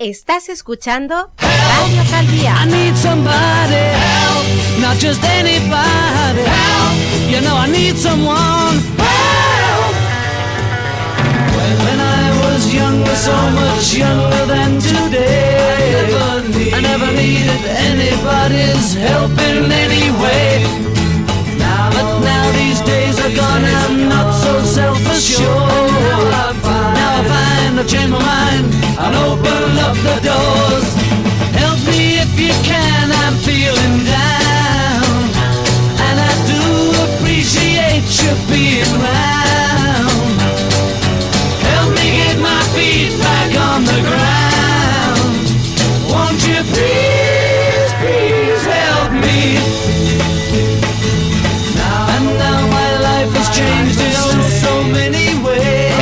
Estás escuchando Radio. I need somebody help, not just anybody help. You know I need someone help. When I was younger, so much younger than today, I never, needed anybody's help in any way. Now, but now these days are gone, I'm not so self-assured. I've changed my mind and open up the doors. Help me if you can, I'm feeling down. And I do appreciate you being round.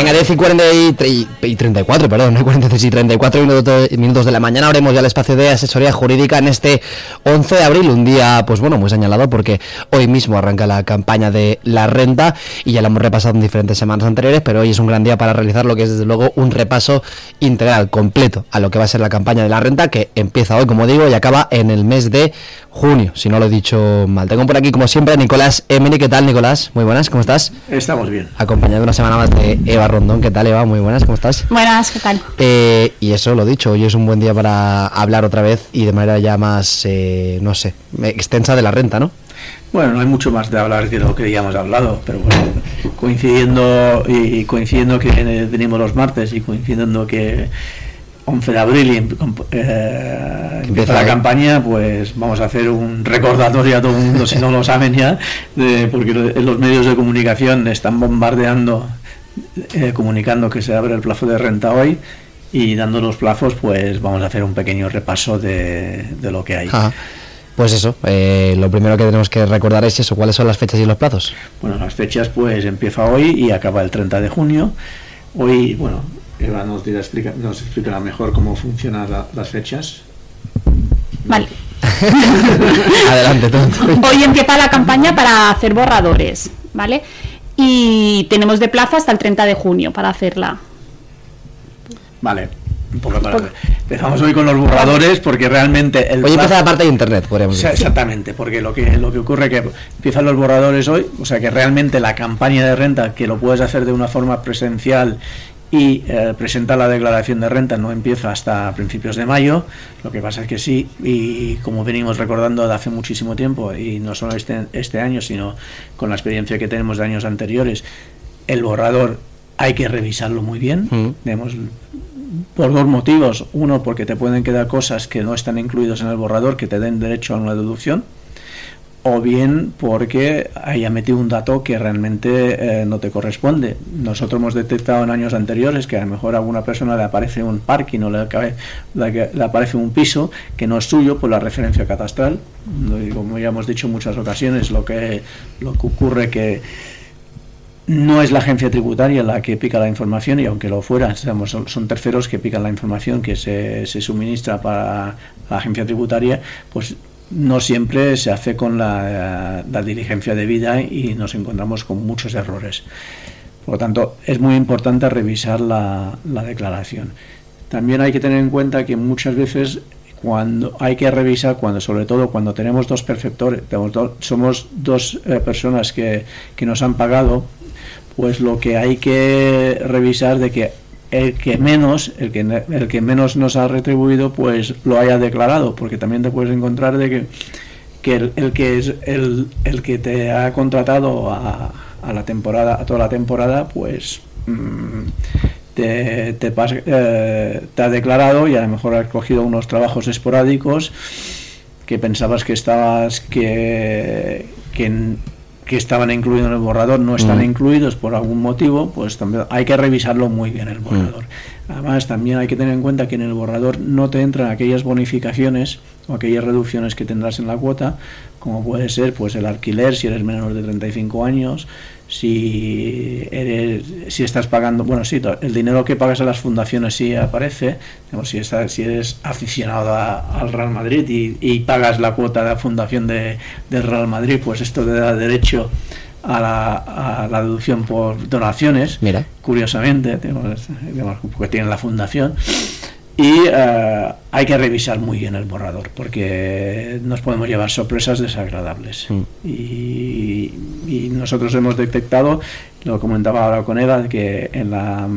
Venga, 10 y, 40 y, tre- y 34, perdón, no 43 y 34 minutos, minutos de la mañana. Abrimos ya el espacio de asesoría jurídica en este 11 de abril, un día, pues bueno, muy señalado porque hoy mismo arranca la campaña de la renta y ya la hemos repasado en diferentes semanas anteriores, pero hoy es un gran día para realizar lo que es desde luego un repaso integral, completo, a lo que va a ser la campaña de la renta que empieza hoy, como digo, y acaba en el mes de junio, si no lo he dicho mal. Tengo por aquí, como siempre, a Nicolás Emini. ¿Qué tal, Nicolás? Muy buenas, ¿cómo estás? Estamos bien. acompañado una semana más de Eva Rondón. ¿Qué tal, Eva? Muy buenas, ¿cómo estás? Buenas, ¿qué tal? Eh, y eso, lo dicho, hoy es un buen día para hablar otra vez y de manera ya más, eh, no sé, extensa de la renta, ¿no? Bueno, no hay mucho más de hablar que lo que ya hemos hablado, pero bueno, coincidiendo y, coincidiendo que eh, venimos los martes y coincidiendo que 11 de abril y em- eh, empieza la ahí. campaña, pues vamos a hacer un recordatorio a todo el mundo, si no lo saben ya, de- porque lo- los medios de comunicación están bombardeando, eh, comunicando que se abre el plazo de renta hoy y dando los plazos, pues vamos a hacer un pequeño repaso de, de lo que hay. Ajá. Pues eso, eh, lo primero que tenemos que recordar es eso, cuáles son las fechas y los plazos. Bueno, las fechas pues empieza hoy y acaba el 30 de junio. Hoy, bueno, Eva nos, dirá, explica, nos explicará mejor cómo funcionan la- las fechas. Vale. Adelante, tonto. Hoy empieza la campaña para hacer borradores, ¿vale? Y tenemos de plazo hasta el 30 de junio para hacerla. Vale, un poco para... Empezamos hoy con los borradores porque realmente el Hoy empieza la parte de internet, podríamos decir. Exactamente, porque lo que lo que ocurre es que empiezan los borradores hoy, o sea que realmente la campaña de renta, que lo puedes hacer de una forma presencial y eh, presentar la declaración de renta no empieza hasta principios de mayo, lo que pasa es que sí, y como venimos recordando de hace muchísimo tiempo, y no solo este, este año, sino con la experiencia que tenemos de años anteriores, el borrador hay que revisarlo muy bien, Mm. Digamos, por dos motivos. Uno, porque te pueden quedar cosas que no están incluidas en el borrador que te den derecho a una deducción. O bien porque haya metido un dato que realmente eh, no te corresponde. Nosotros hemos detectado en años anteriores que a lo mejor a alguna persona le aparece un parking o le, le, aparece un piso que no es suyo por la referencia catastral. Como ya hemos dicho en muchas ocasiones, lo que, lo que ocurre que no es la agencia tributaria la que pica la información y aunque lo fuera, digamos, son terceros que pican la información que se, se suministra para la agencia tributaria, pues no siempre se hace con la, diligencia debida y nos encontramos con muchos errores. Por lo tanto, es muy importante revisar la, la declaración. También hay que tener en cuenta que muchas veces cuando hay que revisar, cuando sobre todo cuando tenemos dos perceptores, somos dos eh, personas que, que nos han pagado, pues lo que hay que revisar de que el que menos, el que, el que menos nos ha retribuido, pues lo haya declarado, porque también te puedes encontrar de que, que el, que es el, el que te ha contratado a, a la temporada, a toda la temporada, pues mm, te, te, eh, te ha declarado y a lo mejor has cogido unos trabajos esporádicos que pensabas que estabas que, que, que estaban incluidos en el borrador no están Mm. incluidos por algún motivo, pues también hay que revisarlo muy bien el borrador. Además, también hay que tener en cuenta que en el borrador no te entran aquellas bonificaciones o aquellas reducciones que tendrás en la cuota, como puede ser pues el alquiler si eres menor de 35 años, si eres si estás pagando, bueno, sí, el dinero que pagas a las fundaciones sí aparece, digamos, si estás, si eres aficionado a- al Real Madrid y, y pagas la cuota de la fundación de, del Real Madrid, pues esto te da derecho a la, a la deducción por donaciones Mira. curiosamente, tenemos, tenemos- porque tienen la fundación. Y eh, hay que revisar muy bien el borrador porque nos podemos llevar sorpresas desagradables. Mm. Y, y nosotros hemos detectado, lo comentaba ahora con Eva, que en, la,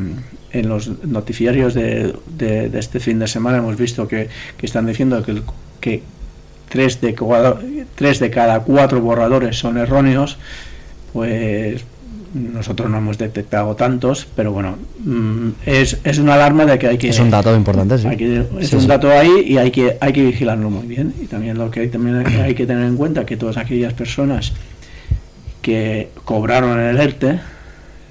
en los noticiarios de, de- de este fin de semana hemos visto que, que están diciendo que, que tres, de, cua- tres de cada cuatro borradores son erróneos, pues nosotros no hemos detectado tantos, pero bueno, mm, es, es una alarma de que hay que... Es un dato importante, sí. que- es Sí, un sí. dato ahí y hay que hay que vigilarlo muy bien y también lo que hay, también hay que tener en cuenta que todas aquellas personas que cobraron el ERTE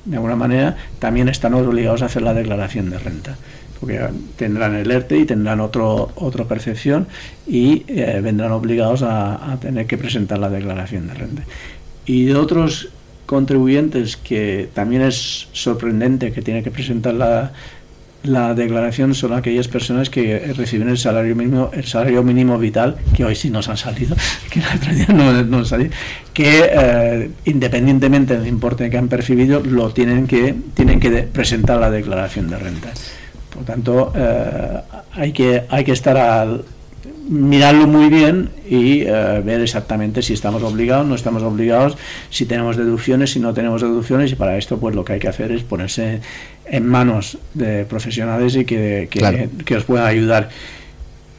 de alguna manera también están obligados a hacer la declaración de renta porque tendrán el ERTE y tendrán otro otra percepción y eh, vendrán obligados a, a tener que presentar la declaración de renta y de otros contribuyentes que también es sorprendente que tienen que presentar la, la declaración son aquellas personas que reciben el salario mínimo, el salario mínimo vital, que hoy sí nos han salido, que el otro día no, no salió, que eh, independientemente del importe que han percibido, lo tienen que, tienen que presentar la declaración de renta. Por tanto, eh, hay, que, hay que estar al, mirarlo muy bien y eh, ver exactamente si estamos obligados, no estamos obligados, si tenemos deducciones, si no tenemos deducciones y para esto pues lo que hay que hacer es ponerse en manos de profesionales y que, que, Claro. que os puedan ayudar.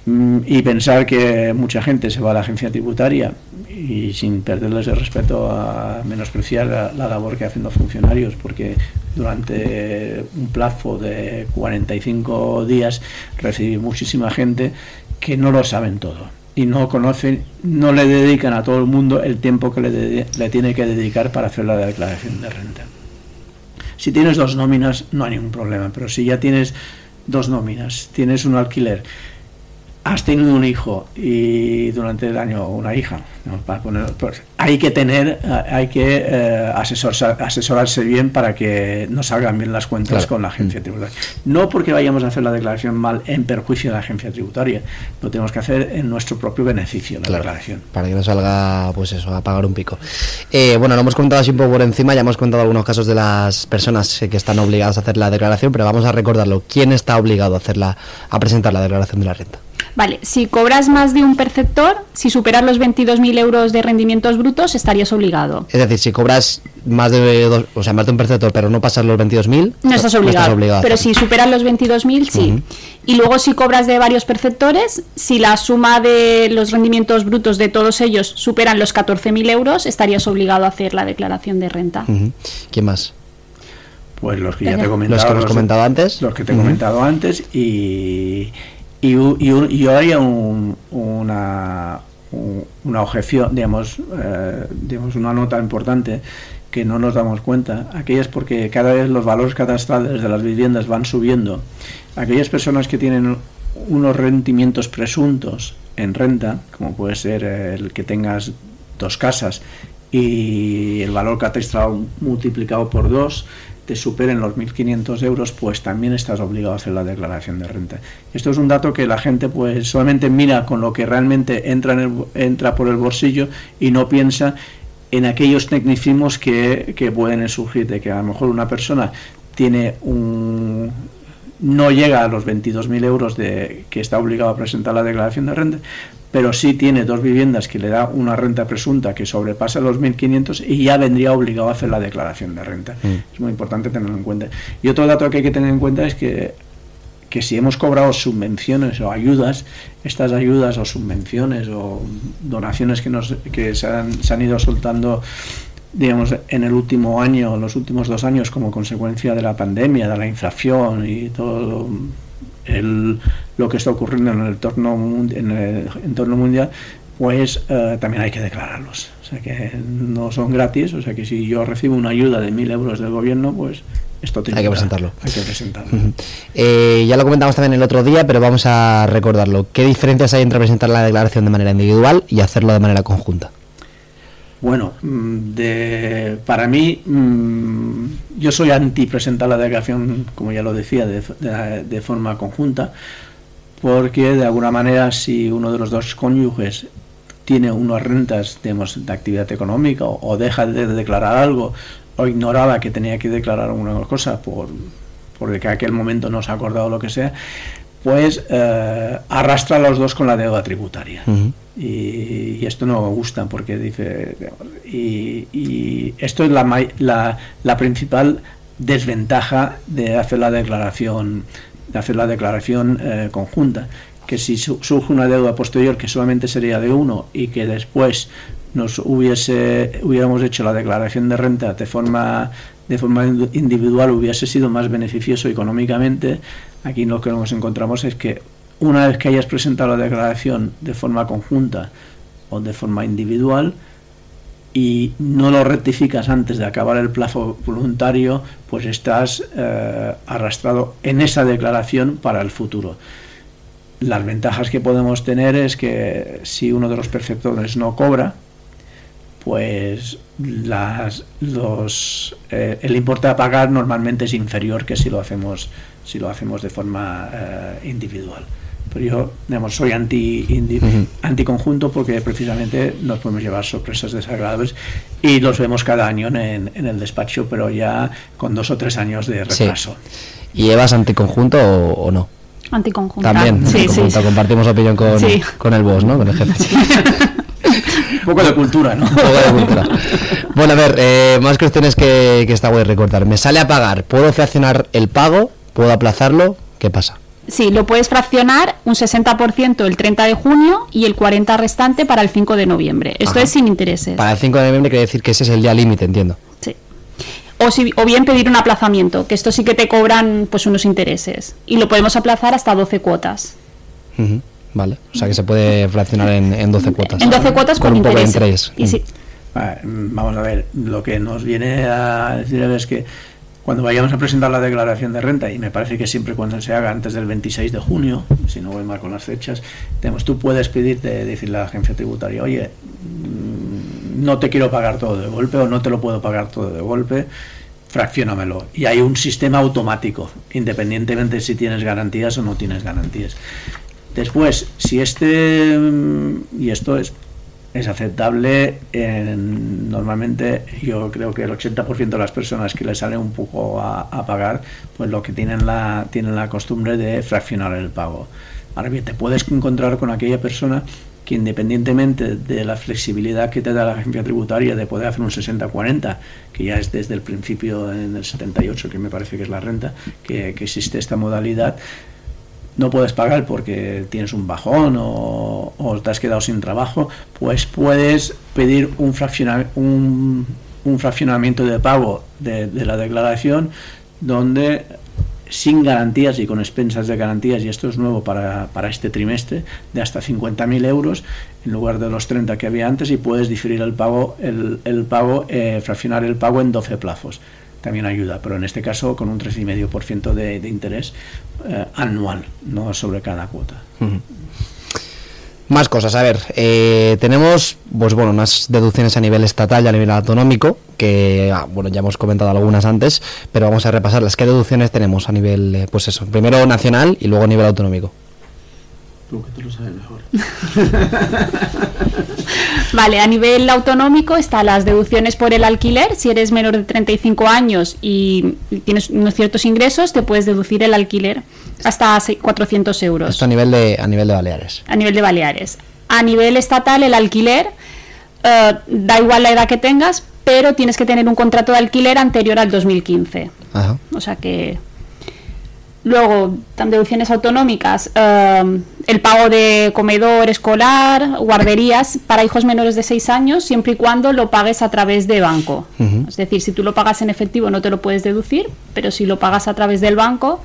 Mm, Y pensar que mucha gente se va a la agencia tributaria y sin perderles el respeto a menospreciar la, la labor que hacen los funcionarios, porque durante un plazo de 45 días recibí muchísima gente que no lo saben todo y no conocen, no le dedican a todo el mundo el tiempo que le, le tiene que dedicar para hacer la declaración de renta. Si tienes dos nóminas no hay ningún problema, pero si ya tienes dos nóminas, tienes un alquiler, has tenido un hijo y durante el año una hija, ¿no? Para poner- pues, hay que tener, eh, hay que eh, asesorarse, asesorarse bien para que no salgan bien las cuentas Claro. con la agencia tributaria. No porque vayamos a hacer la declaración mal en perjuicio de la agencia tributaria, lo tenemos que hacer en nuestro propio beneficio, la Claro, declaración. para que no salga, pues eso, a pagar un pico. Eh, bueno, lo hemos contado así un poco por encima, ya hemos contado algunos casos de las personas eh, que están obligadas a hacer la declaración, pero vamos a recordarlo. ¿Quién está obligado a hacerla, a presentar la declaración de la renta? Vale, si cobras más de un perceptor, si superas los 22.000 euros de rendimientos brutos, estarías obligado. Es decir, si cobras más de dos, o sea, más de un perceptor, pero no pasas los 22.000, No estás obligado. a pero hacerlo. si superas los 22.000, sí. Y luego si cobras de varios perceptores, si la suma de los rendimientos brutos de todos ellos superan los 14.000 euros, estarías obligado a hacer la declaración de renta. Ujú. ¿Quién más? Pues los que ya te he Los que comentado. hemos comentado antes. Los que te he comentado antes y, y, y y yo haría un- una, un- una objeción, digamos, eh, digamos, una nota importante que no nos damos cuenta. Aquellas porque cada vez los valores catastrales de las viviendas van subiendo. Aquellas personas que tienen unos rendimientos presuntos en renta, como puede ser el que tengas dos casas y el valor catastral multiplicado por dos te superen los 1.500 euros, pues también estás obligado a hacer la declaración de renta. Esto es un dato que la gente pues solamente mira con lo que realmente entra, en el, entra por el bolsillo y no piensa en aquellos tecnicismos que, que pueden surgir, de que a lo mejor una persona tiene un no llega a los 22.000 euros de que está obligado a presentar la declaración de renta, pero sí tiene dos viviendas que le da una renta presunta que sobrepasa los 1.500 y ya vendría obligado a hacer la declaración de renta. Mm. Es muy importante tenerlo en cuenta. Y otro dato que hay que tener en cuenta es que, que si hemos cobrado subvenciones o ayudas, estas ayudas o subvenciones o donaciones que, nos, que se, han, se han ido soltando digamos, en el último año, en los últimos dos años, como consecuencia de la pandemia, de la inflación y todo el, lo que está ocurriendo en el entorno, en el entorno mundial, pues eh, también hay que declararlos. O sea que no son gratis, o sea que si yo recibo una ayuda de mil euros del gobierno, pues esto tiene Hay que presentarlo. Hay que presentarlo. Eh, ya lo comentamos también el otro día, pero vamos a recordarlo. ¿Qué diferencias hay entre presentar la declaración de manera individual y hacerlo de manera conjunta? Bueno, mm, de, para mí, mm, yo soy anti presentar la declaración, como ya lo decía, de, forma conjunta, porque de alguna manera si uno de los dos cónyuges tiene unas rentas digamos, de actividad económica o, o deja de declarar algo o ignoraba que tenía que declarar alguna cosa por porque en aquel momento no se ha acordado lo que sea, pues eh, arrastra a los dos con la deuda tributaria. Y, y esto no me gusta porque dice y, y esto es la, la, la principal desventaja de hacer la declaración de hacer la declaración eh, conjunta que si su- surge una deuda posterior que solamente sería de uno y que después nos hubiese hubiéramos hecho la declaración de renta de forma de forma ind- individual hubiese sido más beneficioso económicamente aquí lo que nos encontramos es que una vez que hayas presentado la declaración de forma conjunta o de forma individual y no lo rectificas antes de acabar el plazo voluntario, pues estás eh, arrastrado en esa declaración para el futuro. Las ventajas que podemos tener es que si uno de los perceptores no cobra, pues los, eh, el importe a pagar normalmente es inferior que si lo hacemos, si lo hacemos de forma eh, individual. Pero yo digamos, soy anti, indi- Ujú. anticonjunto porque precisamente nos podemos llevar sorpresas desagradables y los vemos cada año en, en el despacho, pero ya con dos o tres años de Sí. retraso. ¿Y Evas anticonjunto o, o no? Anticonjunta. También, Sí, sí, anticonjunto. sí. compartimos opinión con, Sí. con el boss, ¿no? Con el jefe. Un poco de cultura, ¿no? Un poco de cultura. Bueno, a ver, eh, más cuestiones que, que está guay recordar. Me sale a pagar, ¿puedo fraccionar el pago? ¿Puedo aplazarlo? ¿Qué pasa? Sí, lo puedes fraccionar un 60% el 30 de junio y el 40% restante para el 5 de noviembre. Esto Ajá. es sin intereses. Para el 5 de noviembre quiere decir que ese es el día límite, entiendo. Sí. O, si- o bien pedir un aplazamiento, que esto sí que te cobran pues unos intereses. Y lo podemos aplazar hasta 12 cuotas. Vale, o sea que se puede fraccionar en, en 12 cuotas. En 12 cuotas con, un poco de intereses. interés. Y sí, Vamos a ver, lo que nos viene a decir es que cuando vayamos a presentar la declaración de renta, y me parece que siempre cuando se haga antes del 26 de junio, si no voy mal con las fechas, tenemos, tú puedes pedirte, decirle a la agencia tributaria, oye, mm, no te quiero pagar todo de golpe o no te lo puedo pagar todo de golpe, fraccionamelo. Y hay un sistema automático, independientemente si tienes garantías o no tienes garantías. Después, si este, mm, y esto es, es aceptable, en- normalmente yo creo que el 80% de las personas que le sale un poco a, a pagar, pues lo que tienen la, tienen la costumbre de fraccionar el pago. Ahora bien, te puedes encontrar con aquella persona que independientemente de la flexibilidad que te da la agencia tributaria de poder hacer un 60-40, que ya es desde el principio en el 78, que me parece que es la renta, que, que existe esta modalidad, no puedes pagar porque tienes un bajón o, te has quedado sin trabajo, pues puedes pedir un, un, un fraccionamiento de pago de, de la declaración donde sin garantías y con expensas de garantías, y esto es nuevo para, para este trimestre, de hasta 50.000 euros en lugar de los 30 que había antes y puedes diferir el pago, el, el pago eh, fraccionar el pago en 12 plazos. También ayuda, pero en este caso con un 3,5% de, de interés eh, anual, no sobre cada cuota. Más cosas, a ver, eh, tenemos pues bueno, unas deducciones a nivel estatal y a nivel autonómico, que ah, bueno, ya hemos comentado algunas antes, pero vamos a repasarlas. ¿Qué deducciones tenemos a nivel, eh, pues eso, primero nacional y luego a nivel autonómico? Tú que tú lo sabes mejor. Vale, a nivel autonómico están las deducciones por el alquiler. Si eres menor de 35 años y tienes unos ciertos ingresos, te puedes deducir el alquiler hasta se- 400 euros Esto a nivel de, a nivel de Baleares. a nivel de Baleares. A nivel estatal, el alquiler, eh, da igual la edad que tengas, pero tienes que tener un contrato de alquiler anterior al 2015. Ajá. O sea que. Luego, deducciones autonómicas, eh, el pago de comedor escolar, guarderías para hijos menores de 6 años, siempre y cuando lo pagues a través de banco. Es decir, si tú lo pagas en efectivo no te lo puedes deducir, pero si lo pagas a través del banco,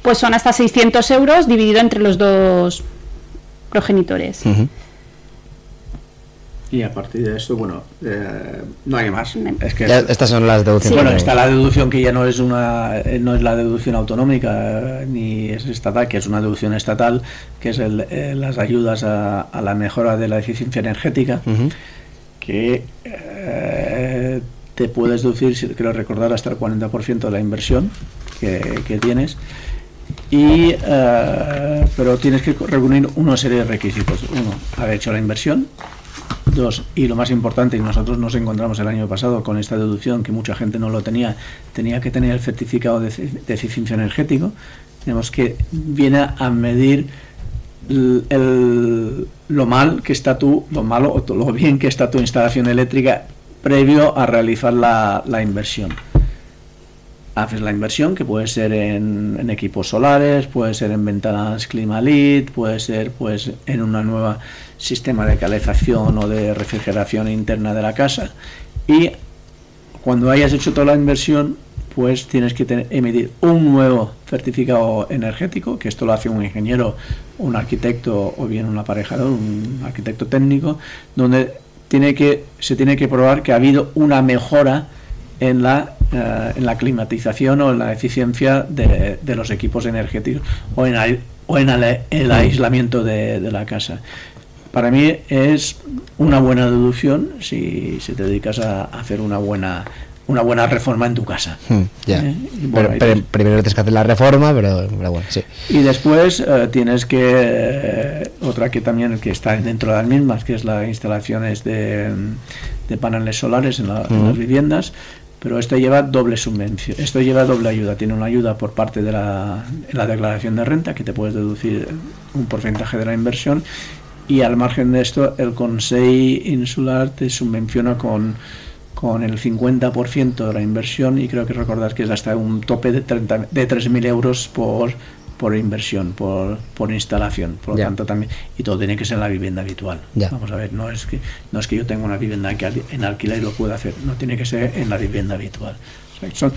pues son hasta 600 euros dividido entre los dos progenitores. Ujú. Y a partir de esto, bueno, eh, no hay más. Es que Ya, estas son las deducciones. Bueno, está la deducción que ya no es una eh, no es la deducción autonómica eh, ni es estatal, que es una deducción estatal, que es el, eh, las ayudas a, a la mejora de la eficiencia energética, que eh, te puedes deducir, si creo recordar, hasta el 40% de la inversión que, que tienes. Y, eh, pero tienes que reunir una serie de requisitos. Uno, haber hecho la inversión. Y lo más importante, y nosotros nos encontramos el año pasado con esta deducción que mucha gente no lo tenía, tenía que tener el certificado de, de eficiencia energético. tenemos que viene a medir el, el- lo mal que está tu, lo malo o lo bien que está tu instalación eléctrica previo a realizar la, la inversión. Haces la inversión que puede ser en, en equipos solares, puede ser en ventanas Climalit, puede ser pues en una nueva sistema de calefacción o de refrigeración interna de la casa y cuando hayas hecho toda la inversión, pues tienes que tener- emitir un nuevo certificado energético, que esto lo hace un ingeniero, un arquitecto o bien un aparejador, un arquitecto técnico, donde tiene que, se tiene que probar que ha habido una mejora en la, eh, en la climatización o en la eficiencia de, los equipos energéticos o en, o en el, aislamiento de la casa. Para mí es una buena deducción si, si te dedicas a hacer una buena una buena reforma en tu casa. Hmm, ya. Eh, bueno, Pero- pero primero tienes que hacer la reforma, pero, pero bueno, sí. y después eh, tienes que eh, otra que también que está dentro de las mismas, que es las instalaciones de, de paneles solares en, la- en las Ujú. viviendas, pero esto lleva doble subvención, esto lleva doble ayuda, tiene una ayuda por parte de la, en la declaración de renta que te puedes deducir un porcentaje de la inversión y al margen de esto el Consejo Insular te subvenciona con con el 50% de la inversión y creo que recordar que es hasta un tope de, 30, de 3.000 euros por, por inversión, por, por instalación. Por lo Ya. tanto, también, y todo tiene que ser en la vivienda habitual. Ya. Vamos a ver, no es, que, no es que yo tenga una vivienda que en alquiler y lo pueda hacer, no tiene que ser en la vivienda habitual. O sea, que son,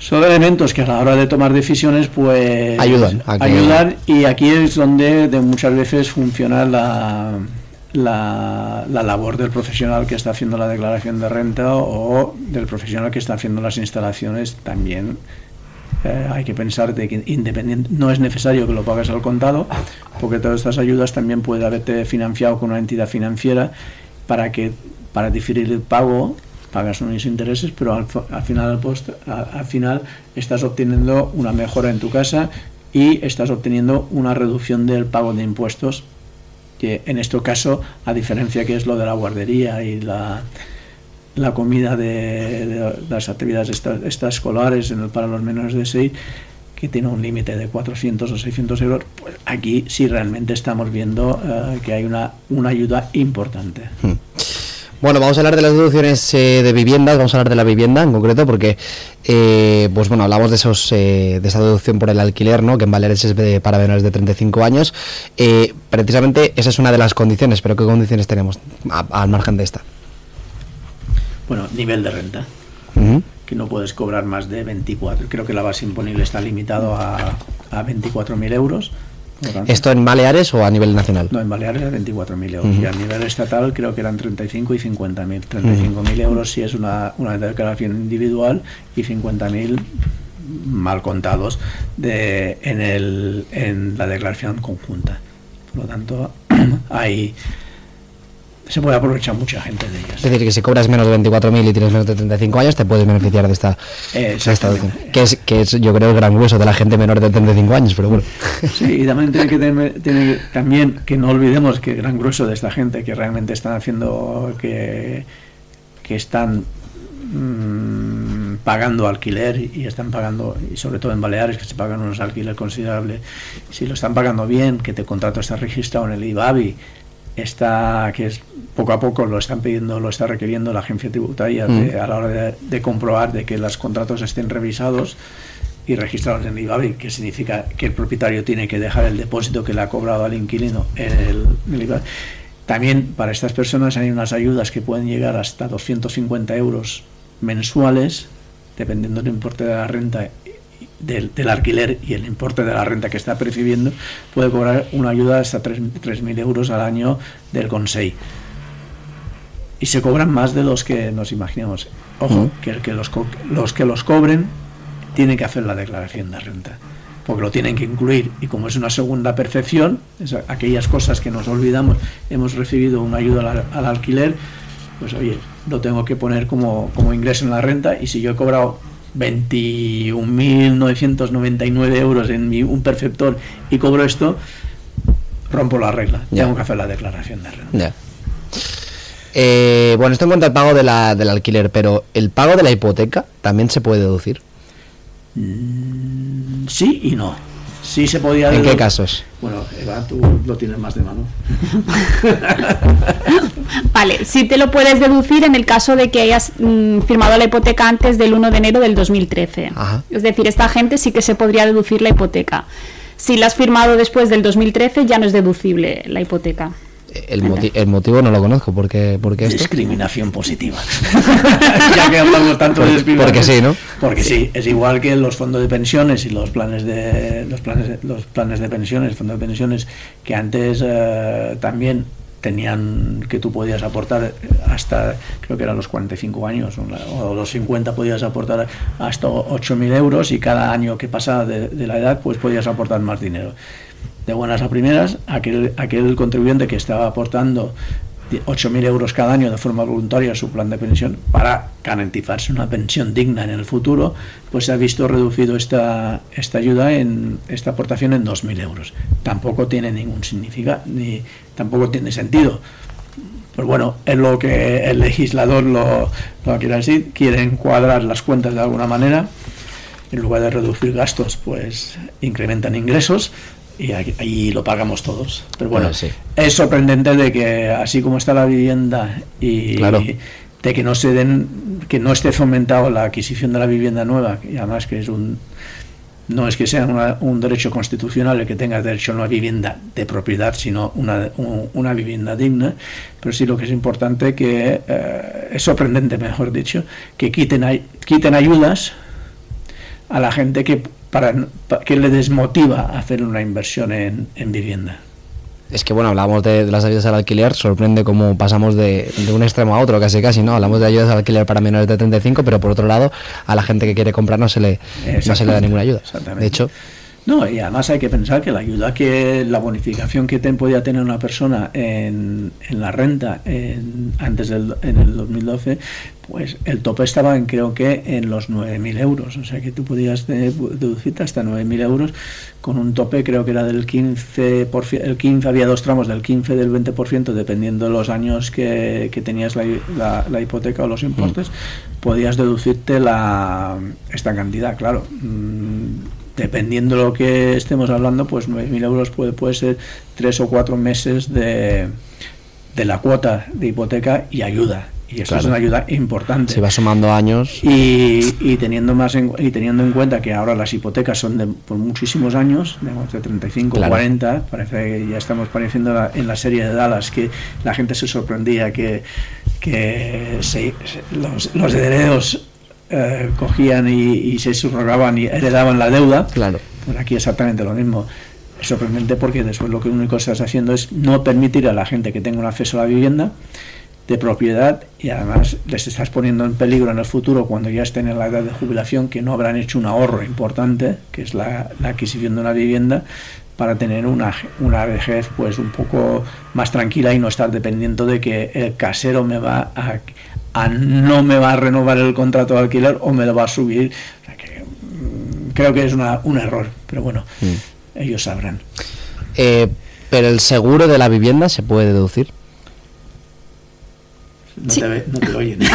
son elementos que a la hora de tomar decisiones pues Ayudan a que- ayudan y aquí es donde de muchas veces funciona la, la, la labor del profesional que está haciendo la declaración de renta o del profesional que está haciendo las instalaciones también. Eh, hay que pensar de que independiente no es necesario que lo pagues al contado porque todas estas ayudas también puede haberte financiado con una entidad financiera para que para diferir el pago pagas unos intereses pero al, al final al, post- al final estás obteniendo una mejora en tu casa y estás obteniendo una reducción del pago de impuestos que en este caso a diferencia que es lo de la guardería y la la comida de, las actividades extra- extraescolares en para los menores de 6 que tiene un límite de 400 o 600 euros, pues aquí sí realmente estamos viendo eh, que hay una, una ayuda importante. Bueno, vamos a hablar de las deducciones eh, de viviendas, vamos a hablar de la vivienda en concreto, porque, eh, pues bueno, hablamos de esos eh, de esa deducción por el alquiler, ¿no? Que en Baleares es de- para menores de 35 años. Eh, precisamente esa es una de las condiciones, pero ¿qué condiciones tenemos a- al margen de esta? Bueno, nivel de renta, que no puedes cobrar más de 24. Creo que la base imponible está limitado a, a 24.000 euros. ¿Esto en Baleares o a nivel nacional? No, en Baleares era 24.000 euros. Y a nivel estatal creo que eran 35 y 50.000. 35.000 euros si es una, una declaración individual y 50.000 mal contados de, en, el, en la declaración conjunta. Por lo tanto, hay, se puede aprovechar mucha gente de ellas. Es decir, que si cobras menos de 24.000 y tienes menos de 35 años, te puedes beneficiar de esta, de esta. Que es, que es, yo creo, el gran hueso de la gente menor de 35 años, pero bueno. Sí, y también tiene que tener, tiene también que no olvidemos que el gran grueso de esta gente que realmente están haciendo que, que están mm, pagando alquiler y están pagando y sobre todo en Baleares que se pagan unos alquiler considerables si lo están pagando bien que te contrato está registrado en el IBABI está que es poco a poco lo están pidiendo lo está requiriendo la agencia tributaria de- Mm. a la hora de, de comprobar de que los contratos estén revisados y registrados en el IBABI, que significa que el propietario tiene que dejar el depósito que le ha cobrado al inquilino en el, en el. También para estas personas hay unas ayudas que pueden llegar hasta 250 euros mensuales, dependiendo del importe de la renta del, del alquiler y el importe de la renta que está percibiendo, puede cobrar una ayuda hasta 3.000 euros al año del Consejo y se cobran más de los que nos imaginamos. Ojo, que, el que los, los que los cobren tienen que hacer la declaración de renta, porque lo tienen que incluir. Y como es una segunda percepción, es aquellas cosas que nos olvidamos, hemos recibido una ayuda al, al alquiler, pues oye, lo tengo que poner como, como ingreso en la renta y si yo he cobrado 21.999 euros en mi, un perceptor y cobro esto, rompo la regla, Ya. tengo que hacer la declaración de renta. Ya. Eh, bueno, esto en cuanto al pago de la, del alquiler, pero ¿el pago de la hipoteca también se puede deducir? Mm, sí y no. Sí se podía... ¿En qué casos? Bueno, Eva, tú lo tienes más de mano. Vale, sí te lo puedes deducir en el caso de que hayas mm, firmado la hipoteca antes del 1 de enero del 2013. Ajá. Es decir, esta gente sí que se podría deducir la hipoteca. Si la has firmado después del 2013 ya no es deducible la hipoteca. El, moti- el motivo no lo conozco, porque, porque esto. Discriminación positiva. ya que hablamos tanto de discriminación. Porque sí, ¿no? Porque sí, es igual que los fondos de pensiones y los planes de los planes los planes de pensiones, fondos de pensiones que antes eh, también tenían que tú podías aportar hasta creo que eran los 45 años o los 50 podías aportar hasta 8.000 euros y cada año que pasaba de, de la edad pues podías aportar más dinero. De buenas a primeras, aquel, aquel contribuyente que estaba aportando 8.000 euros cada año de forma voluntaria a su plan de pensión para garantizarse una pensión digna en el futuro, pues se ha visto reducido esta, esta ayuda, en esta aportación en 2.000 euros. Tampoco tiene ningún significado, ni tampoco tiene sentido. Pues bueno, es lo que el legislador lo, lo quiere decir, quiere encuadrar las cuentas de alguna manera en lugar de reducir gastos, pues incrementan ingresos y ahí lo pagamos todos. Pero bueno, sí. es sorprendente de que así como está la vivienda y Claro. de que no se den, que no esté fomentado la adquisición de la vivienda nueva, y además que es un no es que sea una- un derecho constitucional el que tenga derecho a una vivienda de propiedad, sino una, un- una vivienda digna, pero sí lo que es importante que eh, es sorprendente, mejor dicho, que quiten, quiten ayudas a la gente que para, pa- que le desmotiva hacer una inversión en, en vivienda. Es que bueno, hablamos de, de las ayudas al alquiler, sorprende cómo pasamos de, de un extremo a otro, casi casi, ¿no? Hablamos de ayudas al alquiler para menores de 35, pero por otro lado, a la gente que quiere comprar no se le, no se le da ninguna ayuda. De hecho, No, y además hay que pensar que la ayuda que la bonificación que ten- podía tener una persona en, en la renta en- antes del en el 2012, pues el tope estaba en creo que en los 9.000 euros, o sea que tú podías de- deducirte hasta 9.000 euros con un tope creo que era del 15%, el 15 había dos tramos del 15 del 20% dependiendo de los años que, que tenías la, la- la hipoteca o los importes, podías deducirte la, esta cantidad, claro. Mm, dependiendo de lo que estemos hablando, pues 9.000 euros puede, puede ser tres o cuatro meses de, de la cuota de hipoteca y ayuda. Y eso Claro. es una ayuda importante. se va sumando años. Y, y teniendo más en, y teniendo en cuenta que ahora las hipotecas son de por muchísimos años, digamos de 35, Claro. 40, parece que ya estamos pareciendo la- en la serie de Dallas que la gente se sorprendía que, que se- los, los herederos eh, cogían y, y se subrogaban y heredaban la deuda. Claro. Pues aquí exactamente lo mismo. Es sorprendente porque después lo que único estás haciendo es no permitir a la gente que tenga un acceso a la vivienda de propiedad y además les estás poniendo en peligro en el futuro cuando ya estén en la edad de jubilación que no habrán hecho un ahorro importante, que es la, la adquisición de una vivienda para tener una, una vejez pues un poco más tranquila y no estar dependiendo de que el casero me va a, a no me va a renovar el contrato de alquiler o me lo va a subir. O sea que, mm, creo que es una, un error, pero bueno, ellos sabrán. Eh, pero el seguro de la vivienda se puede deducir. No, Sí. te, ve- no te oyen.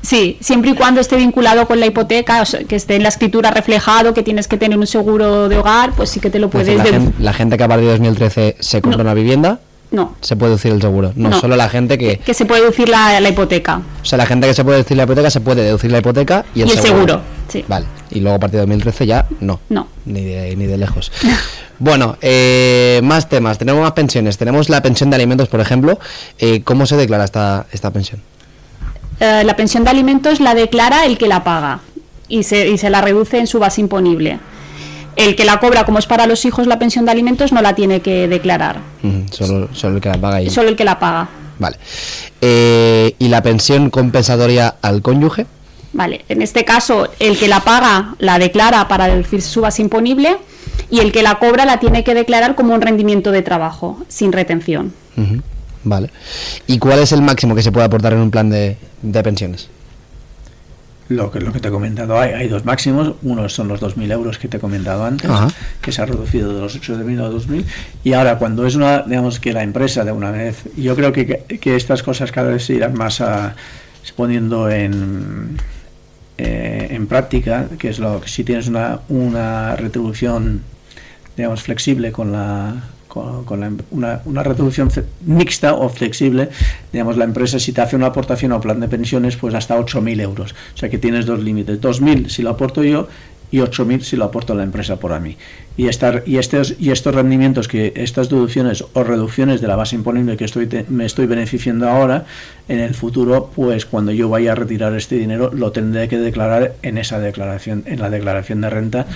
Sí, siempre y cuando esté vinculado con la hipoteca, o sea, que esté en la escritura reflejado que tienes que tener un seguro de hogar, pues sí que te lo Es decir, puedes la, deducir. gen- la gente que a partir de 2013 se compra No. una vivienda, No, se puede deducir el seguro. No, No. solo la gente que... que se puede deducir la, la hipoteca. O sea, la gente que se puede deducir la hipoteca se puede deducir la hipoteca y el, Y el seguro, sí. Vale. Y luego a partir de 2013 ya no. No. Ni de, ni de lejos. bueno, eh, más temas. Tenemos más pensiones. Tenemos la pensión de alimentos, por ejemplo. Eh, ¿Cómo se declara esta, esta pensión? Eh, la pensión de alimentos la declara el que la paga y se, y se la reduce en su base imponible. El que la cobra, como es para los hijos la pensión de alimentos, no la tiene que declarar, solo, solo el que la paga y... solo el que la paga. Vale. Eh, ¿Y la pensión compensatoria al cónyuge? Vale, en este caso, el que la paga la declara para deducir su base imponible y el que la cobra la tiene que declarar como un rendimiento de trabajo, sin retención. Vale. ¿Y cuál es el máximo que se puede aportar en un plan de, de pensiones? Lo que, lo que te he comentado, hay, hay dos máximos. Uno son los 2.000 euros que te he comentado antes, Ajá. que se ha reducido de los 8.000 a 2.000. Y ahora, cuando es una, digamos que la empresa de una vez, yo creo que, que, que estas cosas cada vez se irán más a, poniendo en, eh, en práctica, que es lo que si tienes una, una retribución, digamos, flexible con la con, la- una, una retribución mixta o flexible, digamos, la empresa si te hace una aportación a plan de pensiones, pues hasta 8.000 euros. O sea que tienes dos límites, 2.000 si lo aporto yo y 8.000 si lo aporta la empresa por a mí. Y, estar, y, estos, y estos rendimientos, que estas deducciones o reducciones de la base imponible que estoy te- me estoy beneficiando ahora, en el futuro, pues cuando yo vaya a retirar este dinero, lo tendré que declarar en esa declaración, en la declaración de renta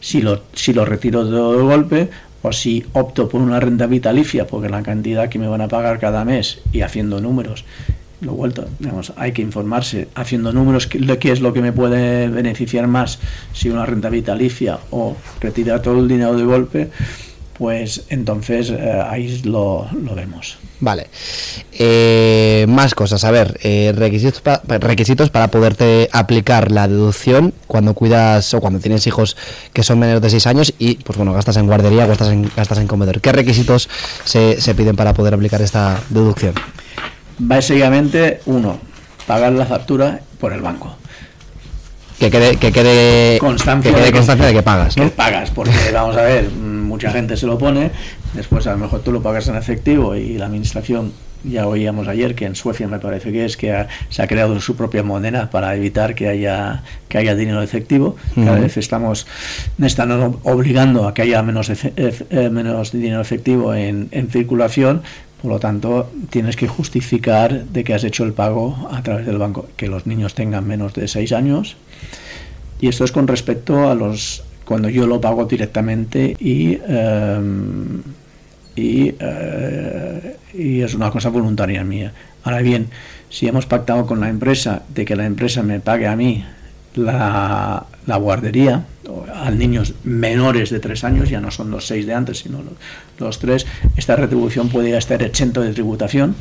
si lo, si lo retiro de golpe o si opto por una renta vitalicia, porque la cantidad que me van a pagar cada mes y haciendo números, lo vuelto, digamos, hay que informarse haciendo números lo- qué es lo que me puede beneficiar más, si una renta vitalicia o retirar todo el dinero de golpe, pues entonces eh, ahí lo, lo vemos. Vale. Eh, más cosas. A ver, eh, requisitos, pa- requisitos para poderte aplicar la deducción cuando cuidas o cuando tienes hijos que son menores de 6 años y, pues bueno, gastas en guardería o gastas en, gastas en comedor. ¿Qué requisitos se, se piden para poder aplicar esta deducción? Básicamente, uno, pagar la factura por el banco. Que quede, que quede, constancia, que quede de que- constancia de que pagas, ¿no? que pagas, porque vamos a ver, mucha gente se lo pone, después a lo mejor tú lo pagas en efectivo y la administración, ya oíamos ayer que en Suecia me parece que es que ha- se ha creado su propia moneda para evitar que haya que haya dinero efectivo. Cada vez estamos están obligando a que haya menos eh, menos dinero efectivo en, en circulación. Por lo tanto, tienes que justificar de que has hecho el pago a través del banco, que los niños tengan menos de 6 años, y esto es con respecto a los cuando yo lo pago directamente y em, y, eh, y es una cosa voluntaria mía. Ahora bien, si hemos pactado con la empresa de que la empresa me pague a mí la, la guardería a niños menores de tres años, ya no son los seis de antes, sino los, tres, esta retribución puede estar exento de tributación,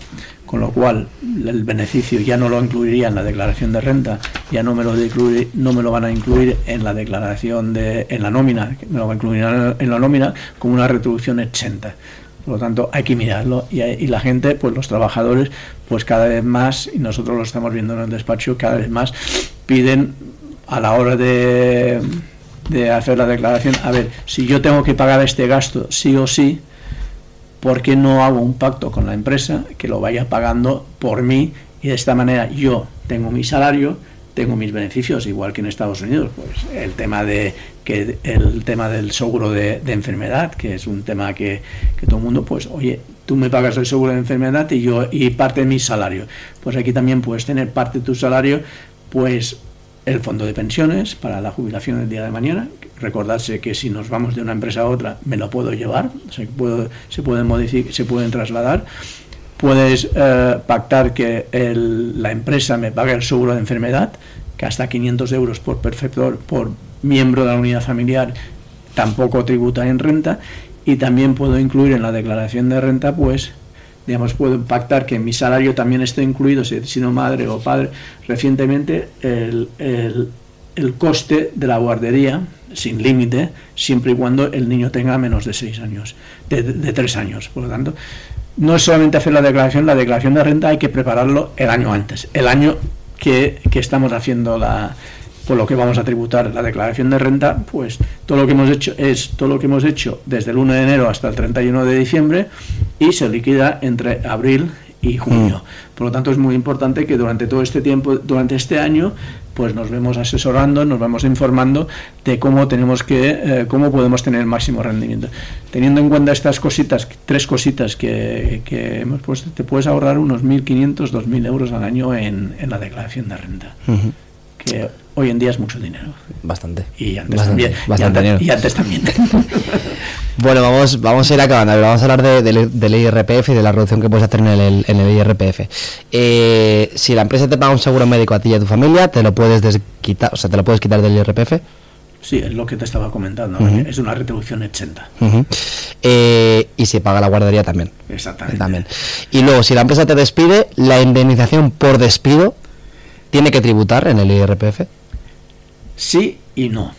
con lo cual el beneficio ya no lo incluiría en la declaración de renta, ya no me lo, incluir- no me lo van a incluir en la declaración de, en la nómina, me lo van a incluir en la nómina como una retribución exenta. Por lo tanto, hay que mirarlo y, y la gente, pues los trabajadores, pues cada vez más, y nosotros lo estamos viendo en el despacho, cada vez más piden a la hora de, de hacer la declaración, a ver, si yo tengo que pagar este gasto sí o sí, ¿por qué no hago un pacto con la empresa que lo vaya pagando por mí y de esta manera yo tengo mi salario, tengo mis beneficios, igual que en Estados Unidos, pues el tema de que el tema del seguro de, de enfermedad, que es un tema que, que todo el mundo, pues, oye, tú me pagas el seguro de enfermedad y yo y parte de mi salario. Pues aquí también puedes tener parte de tu salario, pues el fondo de pensiones para la jubilación del día de mañana. Recordarse que si nos vamos de una empresa a otra, me lo puedo llevar, se, puedo- se, pueden, modific- se pueden trasladar. Puedes eh, pactar que la empresa me pague el seguro de enfermedad, que hasta 500 euros por perceptor, por miembro de la unidad familiar, tampoco tributa en renta. Y también puedo incluir en la declaración de renta, pues, digamos, puedo pactar que mi salario también esté incluido, si he sido madre o padre recientemente, el, el- el coste de la guardería sin límite, siempre y cuando el niño tenga menos de seis años, de, de tres años. Por lo tanto, no es solamente hacer la declaración, la declaración de renta hay que prepararlo el año antes, el año que, que estamos haciendo la por lo que vamos a tributar la declaración de renta, pues todo lo que hemos hecho es todo lo que hemos hecho desde el 1 de enero hasta el 31 de diciembre y se liquida entre abril y junio. Por lo tanto, es muy importante que durante todo este tiempo, durante este año, pues nos vemos asesorando, nos vamos informando de cómo tenemos que, eh, cómo podemos tener el máximo rendimiento. Teniendo en cuenta estas cositas, tres cositas que, que hemos puesto, te puedes ahorrar unos 1.500, 2.000 euros al año en, en la declaración de renta, que hoy en día es mucho dinero. Bastante. Y antes Bastante, también. y bastante antes- dinero. y antes también. Bueno, vamos, vamos a ir acabando. Vamos a hablar de- del, del IRPF y de la reducción que puedes hacer en el, en el IRPF. Eh, si la empresa te paga un seguro médico a ti y a tu familia, te lo puedes desquitar, o sea, te lo puedes quitar del IRPF. Sí, es lo que te estaba comentando. Es una retribución exenta. Ujú. Eh, y si paga la guardería también. Exactamente. También. Y luego, si la empresa te despide, la indemnización por despido tiene que tributar en el IRPF. Sí y no.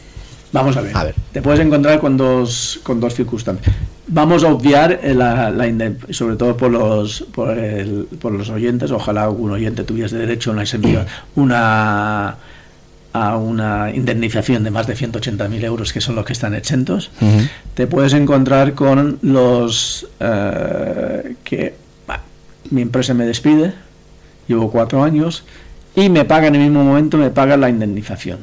Vamos a ver. A ver. Te puedes encontrar con dos, con dos circunstancias. Vamos a obviar eh, la, la indem- sobre todo por los, por, el- por los oyentes. Ojalá algún oyente tuviese derecho a una exención, una, a una indemnización de más de 180.000 euros, que son los que están exentos, te puedes encontrar con los eh, que bah, mi empresa me despide, llevo cuatro años, y me paga en el mismo momento, me paga la indemnización.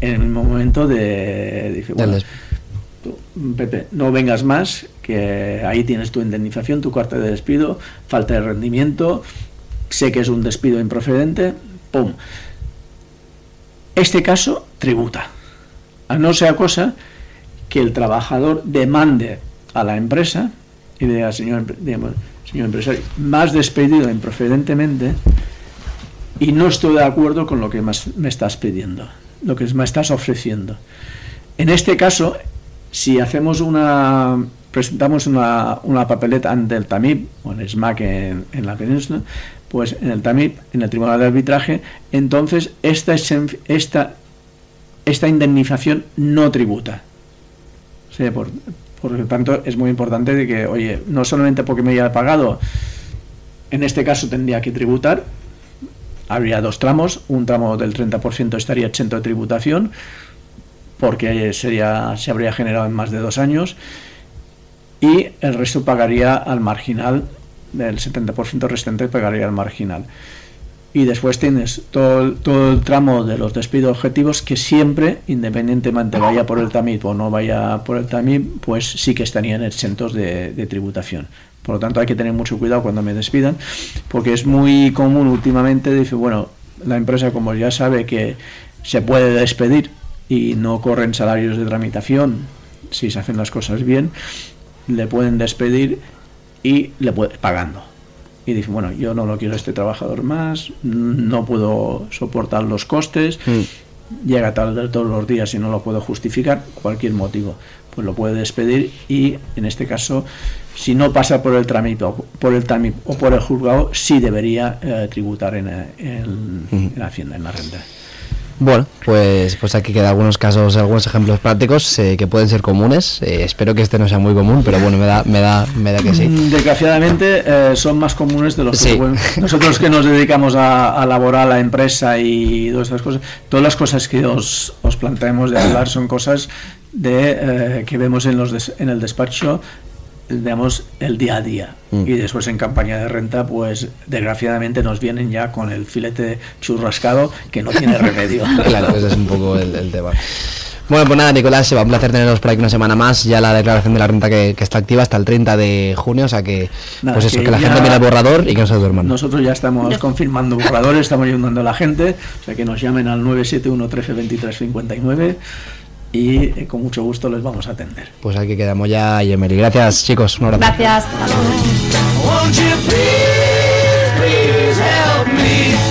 En el mismo momento de... Dice, Del bueno, tú, Pepe, no vengas más, que ahí tienes tu indemnización, tu carta de despido, falta de rendimiento, sé que es un despido improcedente, ¡pum! Este caso tributa. A no sea cosa que el trabajador demande a la empresa y diga, señor, digamos, señor empresario, más despedido improcedentemente y no estoy de acuerdo con lo que más me estás pidiendo, lo que me estás ofreciendo. En este caso, si hacemos una presentamos una, una papeleta ante el TAMIP o el SMAC en, la península, pues en el TAMIP, en el Tribunal de Arbitraje, entonces esta, esta, esta indemnización no tributa. Por lo tanto, es muy importante de que, oye, no solamente porque me haya pagado, en este caso tendría que tributar, habría dos tramos, un tramo del 30% estaría exento de tributación, porque sería, se habría generado en más de dos años, y el resto pagaría al marginal, del 70% restante pagaría al marginal. Y después tienes todo el, todo el tramo de los despidos objetivos que siempre, independientemente vaya por el TAMIP o no vaya por el TAMIP, pues sí que estarían exentos de, de tributación. Por lo tanto, hay que tener mucho cuidado cuando me despidan, porque es muy común últimamente, dice, bueno, la empresa como ya sabe que se puede despedir y no corren salarios de tramitación, si se hacen las cosas bien, le pueden despedir y le puede, pagando. Y dice, bueno, yo no lo quiero a este trabajador más, no puedo soportar los costes, llega tarde todos los días y no lo puedo justificar, cualquier motivo, pues lo puede despedir y en este caso, si no pasa por el trámite o por el TAMIP o por el juzgado, sí debería eh, tributar en, en- en Hacienda, en la renta. Bueno, pues, pues aquí quedan algunos casos, algunos ejemplos prácticos eh, que pueden ser comunes. Eh, espero que este no sea muy común, pero bueno, me da, me da, me da que sí. Mm, Desgraciadamente eh, son más comunes de los que bueno, nosotros que nos dedicamos a, a laborar la empresa y todas estas cosas. Todas las cosas que os, os planteamos de hablar son cosas de eh, que vemos en los des- en el despacho digamos el día a día Mm. y después en campaña de renta pues desgraciadamente nos vienen ya con el filete churrascado que no tiene remedio Claro, ese es un poco el, el tema. Bueno, pues nada, Nicolás, se va un placer teneros por aquí una semana más. Ya la declaración de la renta que, que está activa hasta el 30 de junio, o sea que, Nada, pues eso, que que, la gente mire el borrador y que no se duerman. Nosotros ya estamos confirmando borradores, estamos ayudando a la gente, o sea que nos llamen al 971 13 23 59 y eh, con mucho gusto les vamos a atender. Pues aquí quedamos ya, Yemeli. Gracias, chicos. Un abrazo. Gracias.